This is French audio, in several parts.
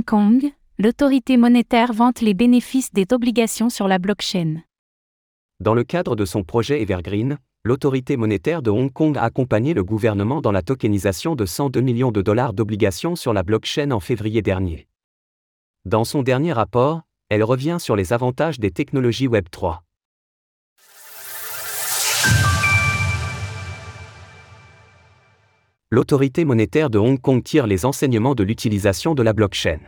Hong Kong, l'autorité monétaire vante les bénéfices des obligations sur la blockchain. Dans le cadre de son projet Evergreen, l'autorité monétaire de Hong Kong a accompagné le gouvernement dans la tokenisation de 102 millions de dollars d'obligations sur la blockchain en février dernier. Dans son dernier rapport, elle revient sur les avantages des technologies Web3. L'autorité monétaire de Hong Kong tire les enseignements de l'utilisation de la blockchain.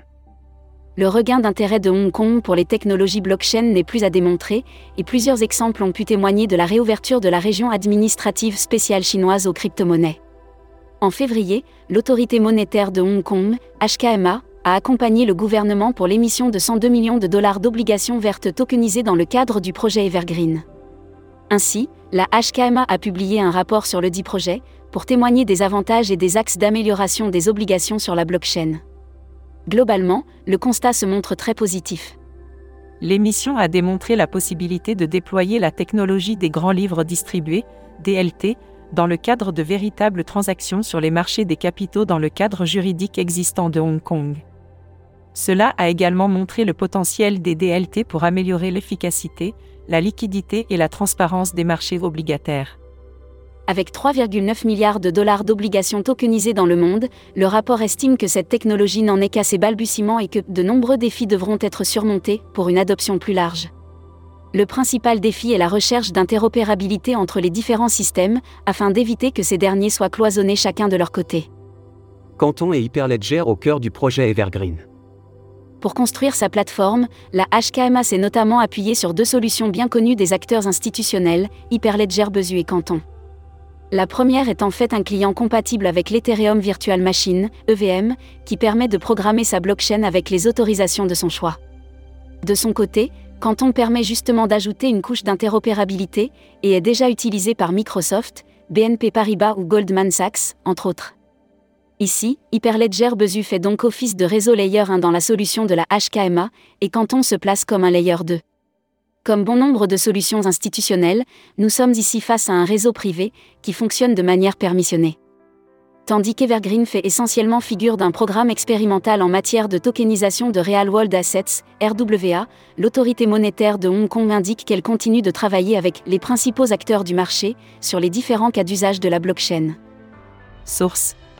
Le regain d'intérêt de Hong Kong pour les technologies blockchain n'est plus à démontrer, et plusieurs exemples ont pu témoigner de la réouverture de la région administrative spéciale chinoise aux crypto-monnaies. En février, l'autorité monétaire de Hong Kong, HKMA, a accompagné le gouvernement pour l'émission de 102 millions de dollars d'obligations vertes tokenisées dans le cadre du projet Evergreen. Ainsi, la HKMA a publié un rapport sur le dit projet, pour témoigner des avantages et des axes d'amélioration des obligations sur la blockchain. Globalement, le constat se montre très positif. L'émission a démontré la possibilité de déployer la technologie des grands livres distribués, DLT, dans le cadre de véritables transactions sur les marchés des capitaux dans le cadre juridique existant de Hong Kong. Cela a également montré le potentiel des DLT pour améliorer l'efficacité, la liquidité et la transparence des marchés obligataires. Avec 3,9 milliards de dollars d'obligations tokenisées dans le monde, le rapport estime que cette technologie n'en est qu'à ses balbutiements et que de nombreux défis devront être surmontés pour une adoption plus large. Le principal défi est la recherche d'interopérabilité entre les différents systèmes, afin d'éviter que ces derniers soient cloisonnés chacun de leur côté. Canton et Hyperledger au cœur du projet Evergreen. Pour construire sa plateforme, la HKMA s'est notamment appuyée sur deux solutions bien connues des acteurs institutionnels, Hyperledger Besu et Canton. La première est en fait un client compatible avec l'Ethereum Virtual Machine, EVM, qui permet de programmer sa blockchain avec les autorisations de son choix. De son côté, Canton permet justement d'ajouter une couche d'interopérabilité et est déjà utilisé par Microsoft, BNP Paribas ou Goldman Sachs, entre autres. Ici, Hyperledger Besu fait donc office de réseau layer 1 dans la solution de la HKMA, et Canton se place comme un layer 2. Comme bon nombre de solutions institutionnelles, nous sommes ici face à un réseau privé qui fonctionne de manière permissionnée. Tandis qu'Evergreen fait essentiellement figure d'un programme expérimental en matière de tokenisation de Real World Assets, RWA, l'autorité monétaire de Hong Kong indique qu'elle continue de travailler avec les principaux acteurs du marché sur les différents cas d'usage de la blockchain. Source